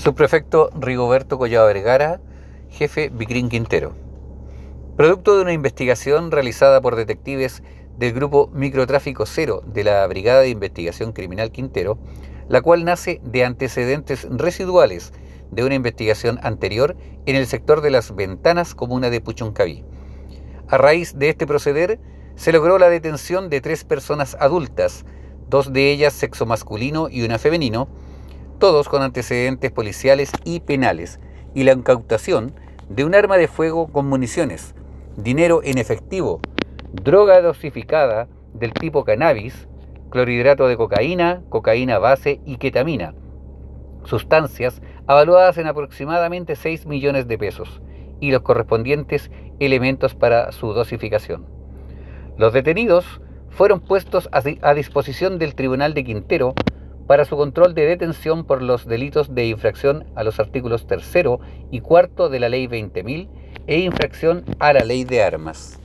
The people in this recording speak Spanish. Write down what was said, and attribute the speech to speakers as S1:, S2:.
S1: Subprefecto Rigoberto Collado Vergara, jefe Vicrín Quintero. Producto de una investigación realizada por detectives del grupo Microtráfico Cero de la Brigada de Investigación Criminal Quintero, la cual nace de antecedentes residuales de una investigación anterior en el sector de las ventanas comuna de Puchuncaví. A raíz de este proceder, se logró la detención de tres personas adultas, dos de ellas sexo masculino y una femenino, todos con antecedentes policiales y penales, y la incautación de un arma de fuego con municiones, dinero en efectivo, droga dosificada del tipo cannabis, clorhidrato de cocaína, cocaína base y ketamina, sustancias avaluadas en aproximadamente 6 millones de pesos y los correspondientes elementos para su dosificación. Los detenidos fueron puestos a, disposición del Tribunal de Quintero para su control de detención por los delitos de infracción a los artículos tercero y cuarto de la Ley 20.000 e infracción a la Ley de Armas.